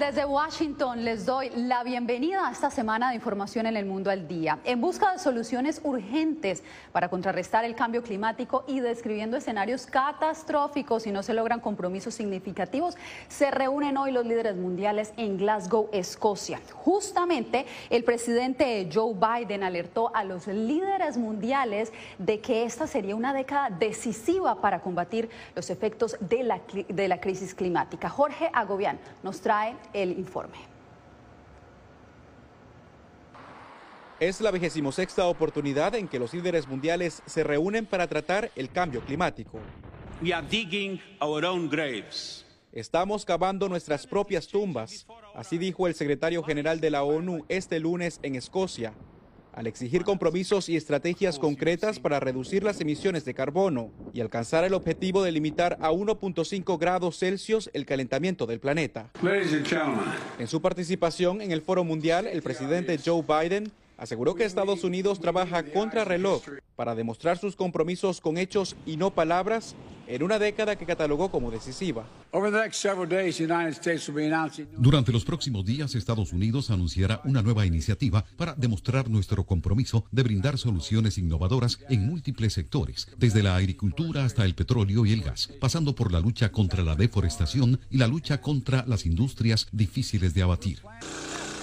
Desde Washington les doy la bienvenida a esta semana de información en el mundo al día, en busca de soluciones urgentes para contrarrestar el cambio climático y describiendo escenarios catastróficos si no se logran compromisos significativos, se reúnen hoy los líderes mundiales en Glasgow, Escocia. Justamente el presidente Joe Biden alertó a los líderes mundiales de que esta sería una década decisiva para combatir los efectos de la, de la crisis climática. Jorge Agobián nos trae trae el informe. Es la vigésimo sexta oportunidad en que los líderes mundiales se reúnen para tratar el cambio climático. We are digging our own graves. Estamos cavando nuestras propias tumbas, así dijo el secretario general de la ONU este lunes en Escocia, al exigir compromisos y estrategias concretas para reducir las emisiones de carbono y alcanzar el objetivo de limitar a 1.5 grados Celsius el calentamiento del planeta. En su participación en el Foro Mundial, el presidente Joe Biden aseguró que Estados Unidos trabaja contra reloj para demostrar sus compromisos con hechos y no palabras en una década que catalogó como decisiva. Durante los próximos días, Estados Unidos anunciará una nueva iniciativa para demostrar nuestro compromiso de brindar soluciones innovadoras en múltiples sectores, desde la agricultura hasta el petróleo y el gas, pasando por la lucha contra la deforestación y la lucha contra las industrias difíciles de abatir.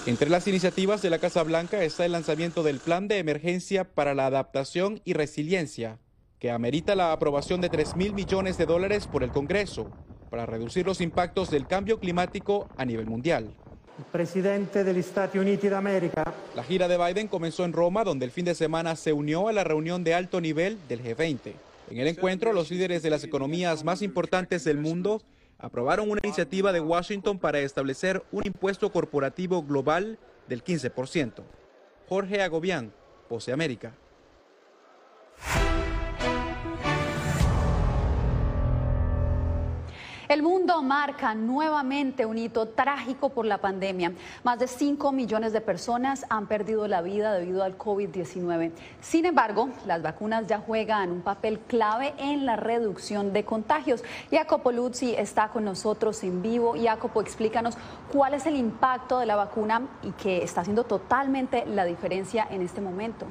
Entre las iniciativas de la Casa Blanca está el lanzamiento del Plan de Emergencia para la Adaptación y Resiliencia, que amerita la aprobación de 3 mil millones de dólares por el Congreso para reducir los impactos del cambio climático a nivel mundial. El presidente de los Estados Unidos de América. La gira de Biden comenzó en Roma, donde el fin de semana se unió a la reunión de alto nivel del G20. En el encuentro, los líderes de las economías más importantes del mundo aprobaron una iniciativa de Washington para establecer un impuesto corporativo global del 15%. Jorge Agobián, Pose América. El mundo marca nuevamente un hito trágico por la pandemia. Más de 5 millones de personas han perdido la vida debido al COVID-19. Sin embargo, las vacunas ya juegan un papel clave en la reducción de contagios. Jacopo Luzzi está con nosotros en vivo. Jacopo, explícanos cuál es el impacto de la vacuna y que está haciendo totalmente la diferencia en este momento.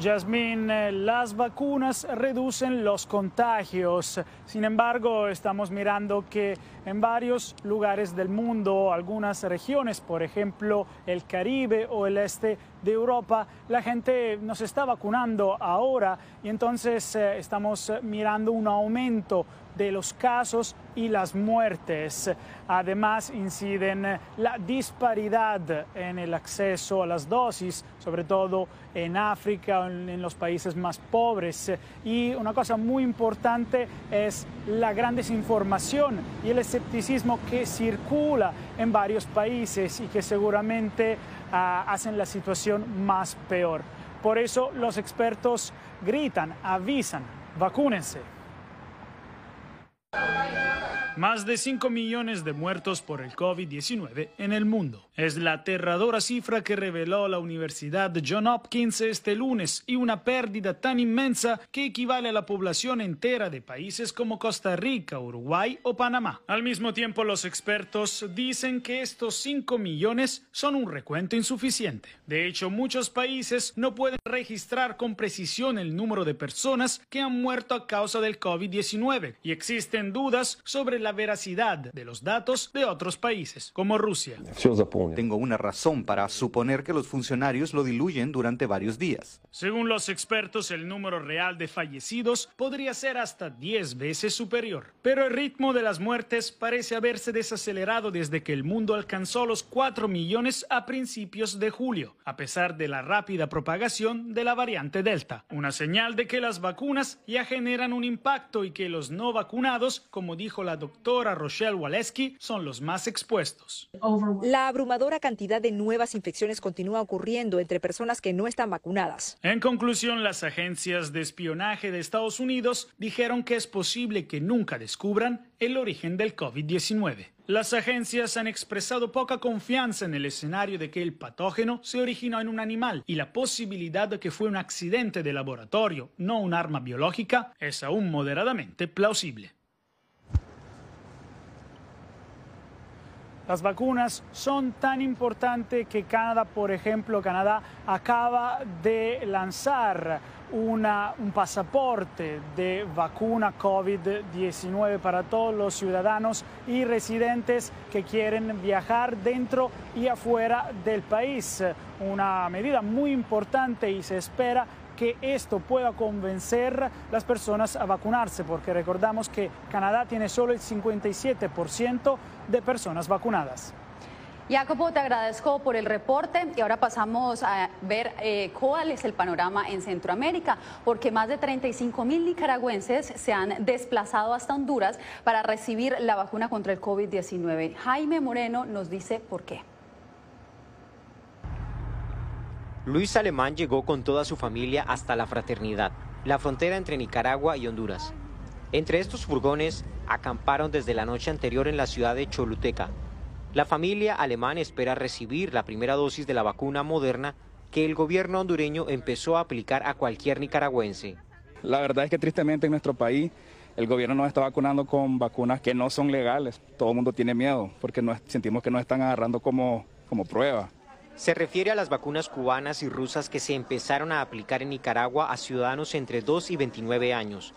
Jasmine, eh, las vacunas reducen los contagios. Sin embargo, estamos mirando que en varios lugares del mundo, algunas regiones, por ejemplo el Caribe o el este de Europa, la gente no se está vacunando ahora y entonces eh, estamos mirando un aumento de los casos y las muertes. Además, inciden la disparidad en el acceso a las dosis, sobre todo en África, en los países más pobres. Y una cosa muy importante es la gran desinformación y el escepticismo que circula en varios países y que seguramente ah, hacen la situación más peor. Por eso los expertos gritan, avisan, vacúnense. Bye. Más de 5 millones de muertos por el COVID-19 en el mundo. Es la aterradora cifra que reveló la Universidad John Hopkins este lunes y una pérdida tan inmensa que equivale a la población entera de países como Costa Rica, Uruguay o Panamá. Al mismo tiempo, los expertos dicen que estos 5 millones son un recuento insuficiente. De hecho, muchos países no pueden registrar con precisión el número de personas que han muerto a causa del COVID-19 y existen dudas sobre la la veracidad de los datos de otros países, como Rusia. Tengo una razón para suponer que los funcionarios lo diluyen durante varios días. Según los expertos, el número real de fallecidos podría ser hasta 10 veces superior. Pero el ritmo de las muertes parece haberse desacelerado desde que el mundo alcanzó los 4 millones a principios de julio, a pesar de la rápida propagación de la variante Delta. Una señal de que las vacunas ya generan un impacto y que los no vacunados, como dijo la doctora Rochelle Waleski, son los más expuestos. La abrumadora cantidad de nuevas infecciones continúa ocurriendo entre personas que no están vacunadas. En conclusión, las agencias de espionaje de Estados Unidos dijeron que es posible que nunca descubran el origen del COVID-19. Las agencias han expresado poca confianza en el escenario de que el patógeno se originó en un animal y la posibilidad de que fue un accidente de laboratorio, no un arma biológica, es aún moderadamente plausible. Las vacunas son tan importantes que Canadá, por ejemplo, Canadá acaba de lanzar una, un pasaporte de vacuna COVID-19 para todos los ciudadanos y residentes que quieren viajar dentro y afuera del país. Una medida muy importante y se espera que esto pueda convencer las personas a vacunarse, porque recordamos que Canadá tiene solo el 57% de personas vacunadas. Jacopo, te agradezco por el reporte y ahora pasamos a ver eh, cuál es el panorama en Centroamérica, porque más de 35 mil nicaragüenses se han desplazado hasta Honduras para recibir la vacuna contra el COVID-19. Jaime Moreno nos dice por qué. Luis Alemán llegó con toda su familia hasta la Fraternidad, la frontera entre Nicaragua y Honduras. Entre estos furgones acamparon desde la noche anterior en la ciudad de Choluteca. La familia alemán espera recibir la primera dosis de la vacuna moderna que el gobierno hondureño empezó a aplicar a cualquier nicaragüense. La verdad es que tristemente en nuestro país el gobierno nos está vacunando con vacunas que no son legales. Todo el mundo tiene miedo porque nos, sentimos que nos están agarrando como, como prueba. Se refiere a las vacunas cubanas y rusas que se empezaron a aplicar en Nicaragua a ciudadanos entre 2 y 29 años.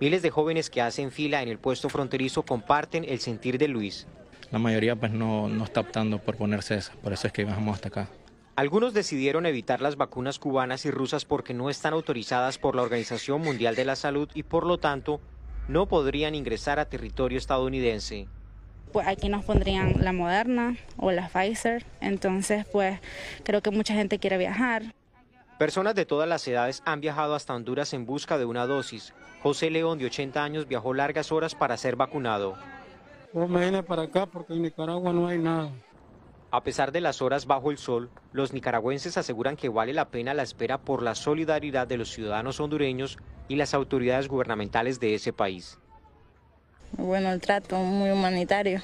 Miles de jóvenes que hacen fila en el puesto fronterizo comparten el sentir de Luis. La mayoría pues no, no está optando por ponerse esa, por eso es que bajamos hasta acá. Algunos decidieron evitar las vacunas cubanas y rusas porque no están autorizadas por la Organización Mundial de la Salud y por lo tanto no podrían ingresar a territorio estadounidense pues aquí nos pondrían la Moderna o la Pfizer. Entonces, pues creo que mucha gente quiere viajar. Personas de todas las edades han viajado hasta Honduras en busca de una dosis. José León, de 80 años, viajó largas horas para ser vacunado. Pues me vine para acá porque en Nicaragua no hay nada. A pesar de las horas bajo el sol, los nicaragüenses aseguran que vale la pena la espera por la solidaridad de los ciudadanos hondureños y las autoridades gubernamentales de ese país. Bueno, el trato muy humanitario.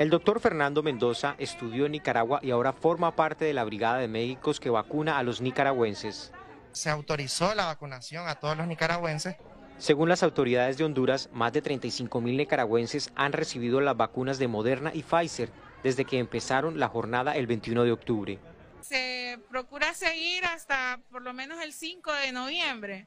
El doctor Fernando Mendoza estudió en Nicaragua y ahora forma parte de la Brigada de Médicos que vacuna a los nicaragüenses. Se autorizó la vacunación a todos los nicaragüenses. Según las autoridades de Honduras, más de 35 mil nicaragüenses han recibido las vacunas de Moderna y Pfizer desde que empezaron la jornada el 21 de octubre. Se procura seguir hasta por lo menos el 5 de noviembre.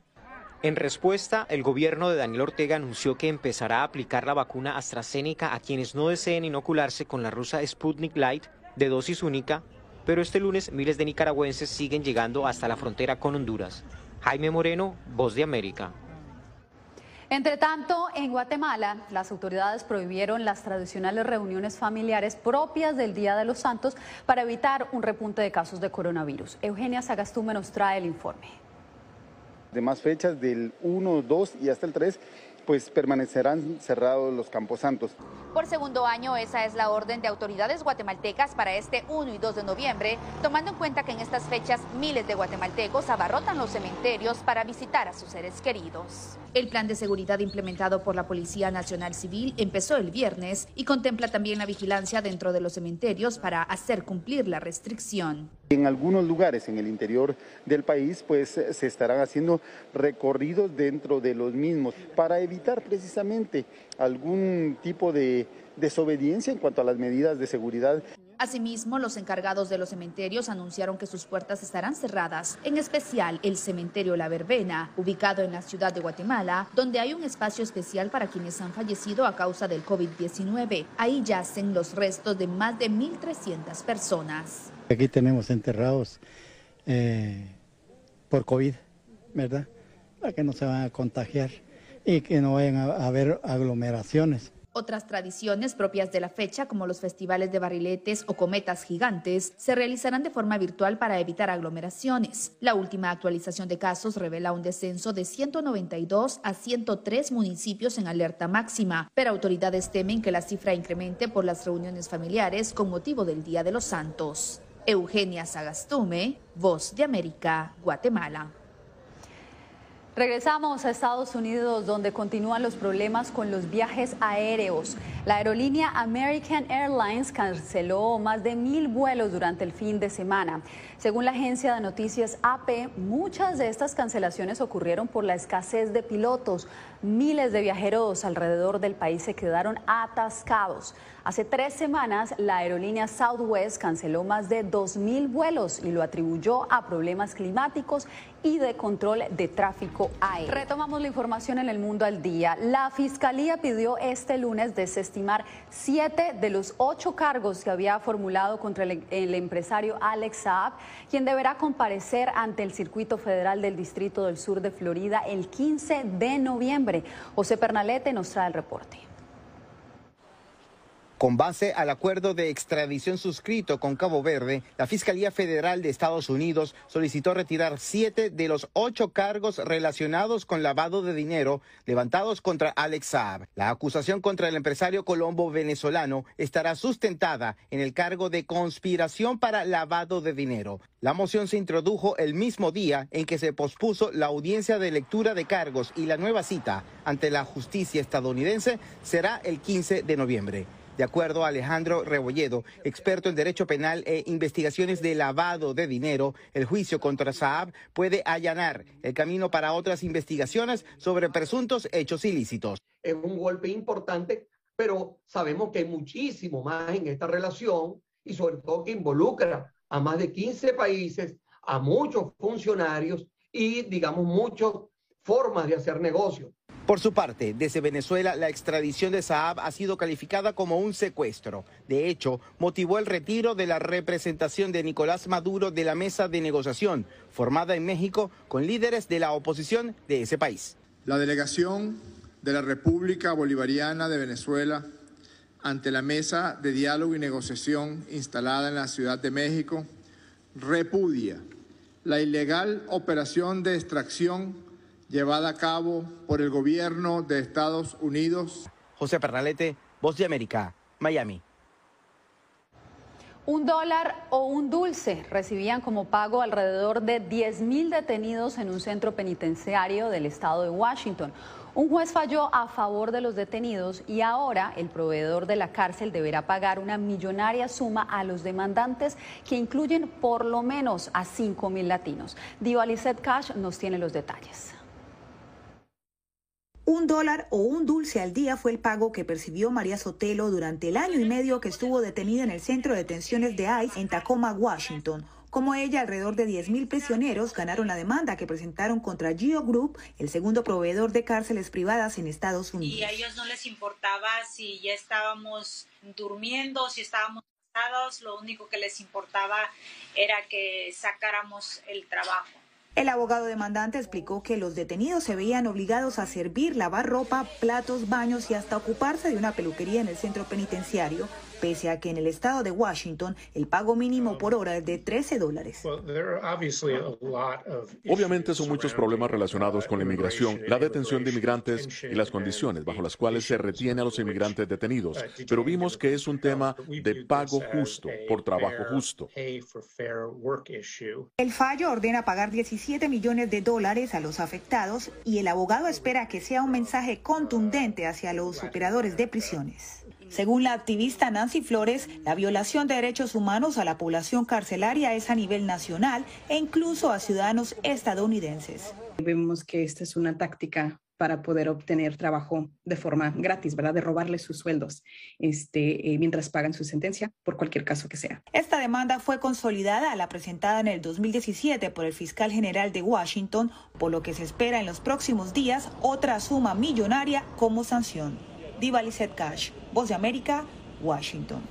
En respuesta, el gobierno de Daniel Ortega anunció que empezará a aplicar la vacuna AstraZeneca a quienes no deseen inocularse con la rusa Sputnik Light de dosis única, pero este lunes miles de nicaragüenses siguen llegando hasta la frontera con Honduras. Jaime Moreno, Voz de América. Entre tanto, en Guatemala, las autoridades prohibieron las tradicionales reuniones familiares propias del Día de los Santos para evitar un repunte de casos de coronavirus. Eugenia Sagastume nos trae el informe demás fechas del 1, 2 y hasta el 3 pues permanecerán cerrados los campos santos. Por segundo año, esa es la orden de autoridades guatemaltecas para este 1 y 2 de noviembre, tomando en cuenta que en estas fechas miles de guatemaltecos abarrotan los cementerios para visitar a sus seres queridos. El plan de seguridad implementado por la Policía Nacional Civil empezó el viernes y contempla también la vigilancia dentro de los cementerios para hacer cumplir la restricción. En algunos lugares en el interior del país, pues se estarán haciendo recorridos dentro de los mismos para evitar precisamente algún tipo de desobediencia en cuanto a las medidas de seguridad. Asimismo, los encargados de los cementerios anunciaron que sus puertas estarán cerradas, en especial el cementerio La Verbena, ubicado en la ciudad de Guatemala, donde hay un espacio especial para quienes han fallecido a causa del COVID-19. Ahí yacen los restos de más de 1.300 personas. Aquí tenemos enterrados eh, por COVID, ¿verdad? Para que no se van a contagiar y que no vayan a haber aglomeraciones. Otras tradiciones propias de la fecha, como los festivales de barriletes o cometas gigantes, se realizarán de forma virtual para evitar aglomeraciones. La última actualización de casos revela un descenso de 192 a 103 municipios en alerta máxima, pero autoridades temen que la cifra incremente por las reuniones familiares con motivo del Día de los Santos. Eugenia Sagastume, Voz de América, Guatemala. Regresamos a Estados Unidos donde continúan los problemas con los viajes aéreos. La aerolínea American Airlines canceló más de mil vuelos durante el fin de semana. Según la agencia de noticias AP, muchas de estas cancelaciones ocurrieron por la escasez de pilotos. Miles de viajeros alrededor del país se quedaron atascados. Hace tres semanas, la aerolínea Southwest canceló más de 2.000 vuelos y lo atribuyó a problemas climáticos y de control de tráfico aéreo. Retomamos la información en el mundo al día. La Fiscalía pidió este lunes desestimar siete de los ocho cargos que había formulado contra el, el empresario Alex Saab, quien deberá comparecer ante el Circuito Federal del Distrito del Sur de Florida el 15 de noviembre. José Pernalete nos trae el reporte. Con base al acuerdo de extradición suscrito con Cabo Verde, la Fiscalía Federal de Estados Unidos solicitó retirar siete de los ocho cargos relacionados con lavado de dinero levantados contra Alex Saab. La acusación contra el empresario colombo venezolano estará sustentada en el cargo de conspiración para lavado de dinero. La moción se introdujo el mismo día en que se pospuso la audiencia de lectura de cargos y la nueva cita ante la justicia estadounidense será el 15 de noviembre. De acuerdo a Alejandro Rebolledo, experto en Derecho Penal e Investigaciones de Lavado de Dinero, el juicio contra Saab puede allanar el camino para otras investigaciones sobre presuntos hechos ilícitos. Es un golpe importante, pero sabemos que hay muchísimo más en esta relación y sobre todo que involucra a más de 15 países, a muchos funcionarios y, digamos, muchas formas de hacer negocios. Por su parte, desde Venezuela, la extradición de Saab ha sido calificada como un secuestro. De hecho, motivó el retiro de la representación de Nicolás Maduro de la mesa de negociación formada en México con líderes de la oposición de ese país. La delegación de la República Bolivariana de Venezuela ante la mesa de diálogo y negociación instalada en la Ciudad de México repudia la ilegal operación de extracción llevada a cabo por el gobierno de Estados Unidos. José Pernalete, Voz de América, Miami. Un dólar o un dulce recibían como pago alrededor de 10 mil detenidos en un centro penitenciario del estado de Washington. Un juez falló a favor de los detenidos y ahora el proveedor de la cárcel deberá pagar una millonaria suma a los demandantes que incluyen por lo menos a 5 mil latinos. Dio Alicet Cash nos tiene los detalles. Un dólar o un dulce al día fue el pago que percibió María Sotelo durante el año y medio que estuvo detenida en el centro de detenciones de ICE en Tacoma, Washington. Como ella, alrededor de 10.000 prisioneros ganaron la demanda que presentaron contra Geo Group, el segundo proveedor de cárceles privadas en Estados Unidos. Y a ellos no les importaba si ya estábamos durmiendo, si estábamos cansados, lo único que les importaba era que sacáramos el trabajo. El abogado demandante explicó que los detenidos se veían obligados a servir, lavar ropa, platos, baños y hasta ocuparse de una peluquería en el centro penitenciario, pese a que en el estado de Washington el pago mínimo por hora es de 13 dólares. Obviamente son muchos problemas relacionados con la inmigración, la detención de inmigrantes y las condiciones bajo las cuales se retiene a los inmigrantes detenidos, pero vimos que es un tema de pago justo por trabajo justo. El fallo ordena pagar 17 millones de dólares a los afectados y el abogado espera que sea un mensaje contundente hacia los operadores de prisiones. Según la activista Nancy Flores, la violación de derechos humanos a la población carcelaria es a nivel nacional e incluso a ciudadanos estadounidenses. Vemos que esta es una táctica para poder obtener trabajo de forma gratis, ¿verdad? De robarles sus sueldos este, eh, mientras pagan su sentencia, por cualquier caso que sea. Esta demanda fue consolidada a la presentada en el 2017 por el fiscal general de Washington, por lo que se espera en los próximos días otra suma millonaria como sanción. Diva Lizette Cash, Voz de América, Washington.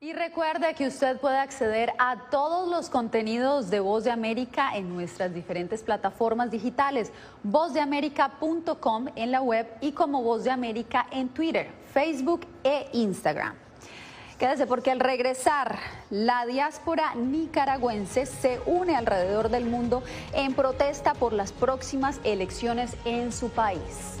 Y recuerde que usted puede acceder a todos los contenidos de Voz de América en nuestras diferentes plataformas digitales, vozdeamerica.com en la web y como Voz de América en Twitter, Facebook e Instagram. Quédese porque al regresar, la diáspora nicaragüense se une alrededor del mundo en protesta por las próximas elecciones en su país.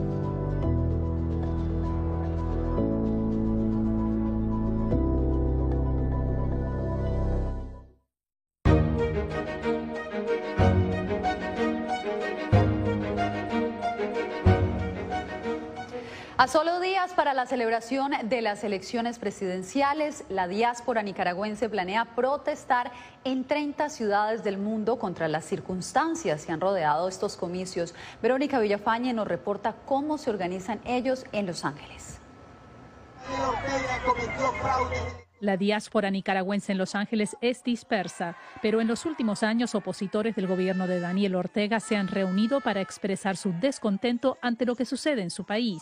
A solo días para la celebración de las elecciones presidenciales, la diáspora nicaragüense planea protestar en 30 ciudades del mundo contra las circunstancias que han rodeado estos comicios. Verónica Villafañe nos reporta cómo se organizan ellos en Los Ángeles. La diáspora nicaragüense en Los Ángeles es dispersa, pero en los últimos años opositores del gobierno de Daniel Ortega se han reunido para expresar su descontento ante lo que sucede en su país.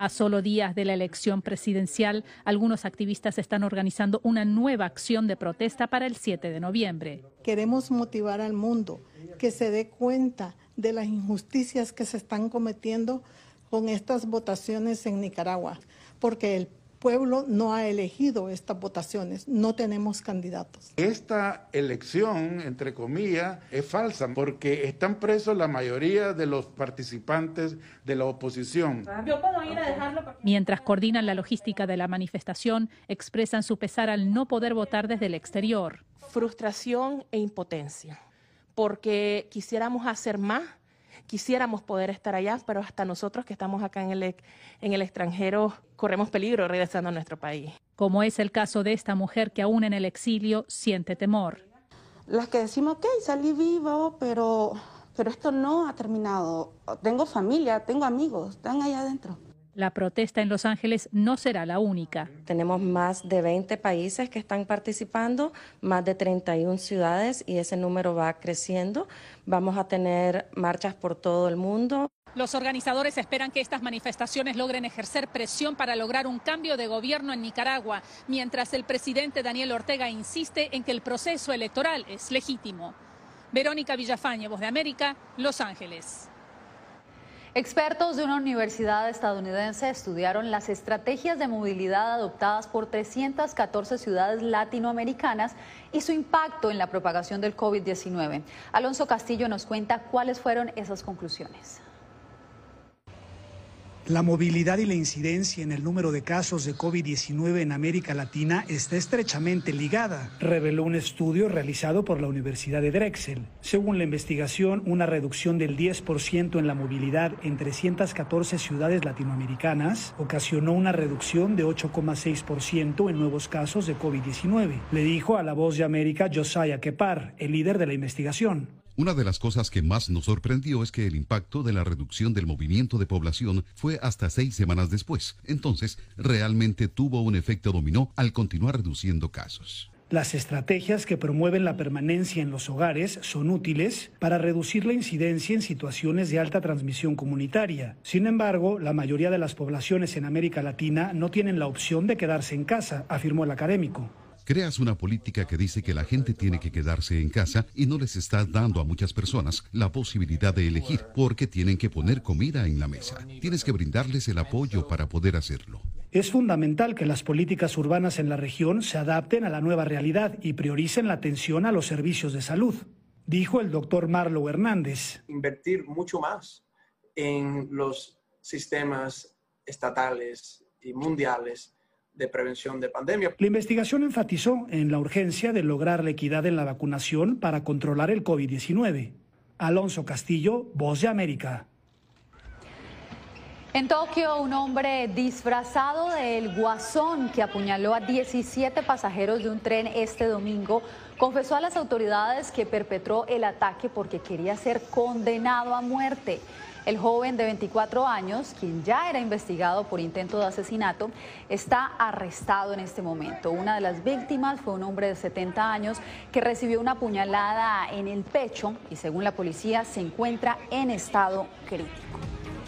A solo días de la elección presidencial, algunos activistas están organizando una nueva acción de protesta para el 7 de noviembre. Queremos motivar al mundo que se dé cuenta de las injusticias que se están cometiendo con estas votaciones en Nicaragua, porque el pueblo no ha elegido estas votaciones, no tenemos candidatos. Esta elección, entre comillas, es falsa porque están presos la mayoría de los participantes de la oposición. Mientras coordinan la logística de la manifestación, expresan su pesar al no poder votar desde el exterior. Frustración e impotencia, porque quisiéramos hacer más quisiéramos poder estar allá, pero hasta nosotros que estamos acá en el, en el extranjero corremos peligro regresando a nuestro país. Como es el caso de esta mujer que aún en el exilio siente temor. Las que decimos, ok, salí vivo, pero, pero esto no ha terminado. Tengo familia, tengo amigos, están allá adentro. La protesta en Los Ángeles no será la única. Tenemos más de 20 países que están participando, más de 31 ciudades y ese número va creciendo. Vamos a tener marchas por todo el mundo. Los organizadores esperan que estas manifestaciones logren ejercer presión para lograr un cambio de gobierno en Nicaragua, mientras el presidente Daniel Ortega insiste en que el proceso electoral es legítimo. Verónica Villafañe, Voz de América, Los Ángeles. Expertos de una universidad estadounidense estudiaron las estrategias de movilidad adoptadas por 314 ciudades latinoamericanas y su impacto en la propagación del COVID-19. Alonso Castillo nos cuenta cuáles fueron esas conclusiones. La movilidad y la incidencia en el número de casos de COVID-19 en América Latina está estrechamente ligada, reveló un estudio realizado por la Universidad de Drexel. Según la investigación, una reducción del 10% en la movilidad en 314 ciudades latinoamericanas ocasionó una reducción de 8,6% en nuevos casos de COVID-19, le dijo a la voz de América Josiah Kepar, el líder de la investigación. Una de las cosas que más nos sorprendió es que el impacto de la reducción del movimiento de población fue hasta seis semanas después. Entonces, realmente tuvo un efecto dominó al continuar reduciendo casos. Las estrategias que promueven la permanencia en los hogares son útiles para reducir la incidencia en situaciones de alta transmisión comunitaria. Sin embargo, la mayoría de las poblaciones en América Latina no tienen la opción de quedarse en casa, afirmó el académico. Creas una política que dice que la gente tiene que quedarse en casa y no les está dando a muchas personas la posibilidad de elegir porque tienen que poner comida en la mesa. Tienes que brindarles el apoyo para poder hacerlo. Es fundamental que las políticas urbanas en la región se adapten a la nueva realidad y prioricen la atención a los servicios de salud, dijo el doctor Marlo Hernández. Invertir mucho más en los sistemas estatales y mundiales de prevención de pandemia. La investigación enfatizó en la urgencia de lograr la equidad en la vacunación para controlar el COVID-19. Alonso Castillo, Voz de América. En Tokio, un hombre disfrazado del guasón que apuñaló a 17 pasajeros de un tren este domingo confesó a las autoridades que perpetró el ataque porque quería ser condenado a muerte. El joven de 24 años, quien ya era investigado por intento de asesinato, está arrestado en este momento. Una de las víctimas fue un hombre de 70 años que recibió una puñalada en el pecho y según la policía se encuentra en estado crítico.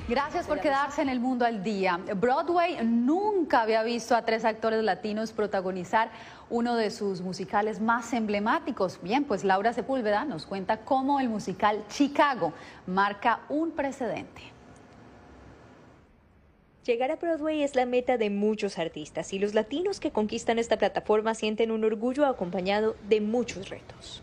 Gracias por quedarse en el mundo al día. Broadway nunca había visto a tres actores latinos protagonizar uno de sus musicales más emblemáticos. Bien, pues Laura Sepúlveda nos cuenta cómo el musical Chicago marca un precedente. Llegar a Broadway es la meta de muchos artistas y los latinos que conquistan esta plataforma sienten un orgullo acompañado de muchos retos.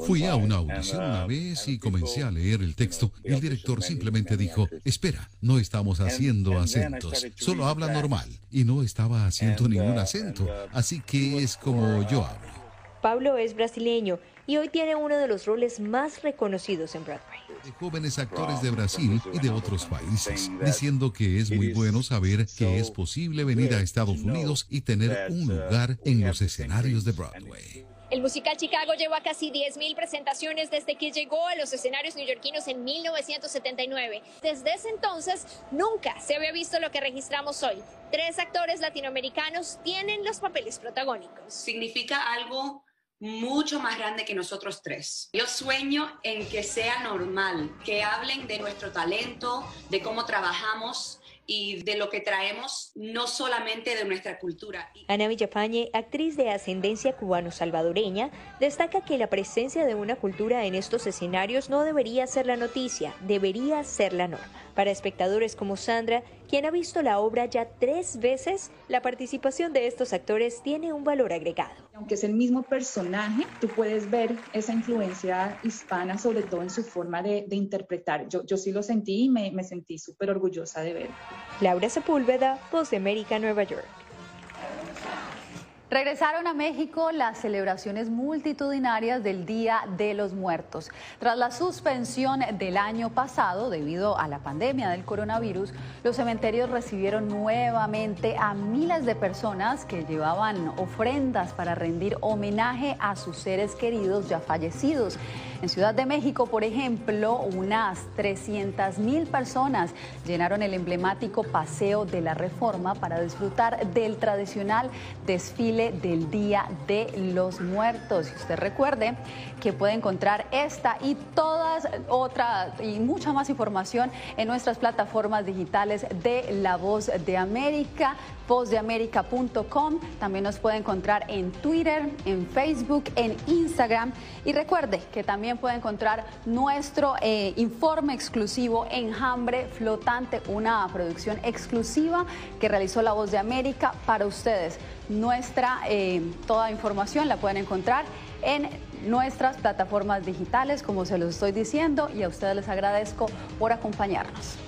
Fui a una audición una uh, vez y comencé a leer el texto. El director simplemente dijo, espera, no estamos haciendo acentos, solo habla normal. Y no estaba haciendo ningún uh, acento, uh, así que es como yo hablo. Pablo es brasileño y hoy tiene uno de los roles más reconocidos en Broadway. De jóvenes actores de Brasil y de otros países, diciendo que es muy bueno saber que es posible venir a Estados Unidos y tener un lugar en los escenarios de Broadway. El musical Chicago lleva casi 10.000 presentaciones desde que llegó a los escenarios neoyorquinos en 1979. Desde ese entonces, nunca se había visto lo que registramos hoy. Tres actores latinoamericanos tienen los papeles protagónicos. Significa algo mucho más grande que nosotros tres. Yo sueño en que sea normal, que hablen de nuestro talento, de cómo trabajamos y de lo que traemos, no solamente de nuestra cultura. Ana Villafañe, actriz de ascendencia cubano-salvadoreña, destaca que la presencia de una cultura en estos escenarios no debería ser la noticia, debería ser la norma. Para espectadores como Sandra, quien ha visto la obra ya tres veces, la participación de estos actores tiene un valor agregado. Aunque es el mismo personaje, tú puedes ver esa influencia hispana, sobre todo en su forma de, interpretar. Yo, yo sí lo sentí y me, me sentí súper orgullosa de ver. Laura Sepúlveda, Voz de América, Nueva York. Regresaron a México las celebraciones multitudinarias del Día de los Muertos. Tras la suspensión del año pasado debido a la pandemia del coronavirus, los cementerios recibieron nuevamente a miles de personas que llevaban ofrendas para rendir homenaje a sus seres queridos ya fallecidos. En Ciudad de México, por ejemplo, unas 300 mil personas llenaron el emblemático Paseo de la Reforma para disfrutar del tradicional desfile del Día de los Muertos. Y usted recuerde que puede encontrar esta y todas otras y mucha más información en nuestras plataformas digitales de La Voz de América, vozdeamerica.com. También nos puede encontrar en Twitter, en Facebook, en Instagram. Y recuerde que también puede encontrar nuestro eh, informe exclusivo Enjambre Flotante, una producción exclusiva que realizó La Voz de América para ustedes. Nuestra eh, toda información la pueden encontrar en nuestras plataformas digitales, como se los estoy diciendo, y a ustedes les agradezco por acompañarnos.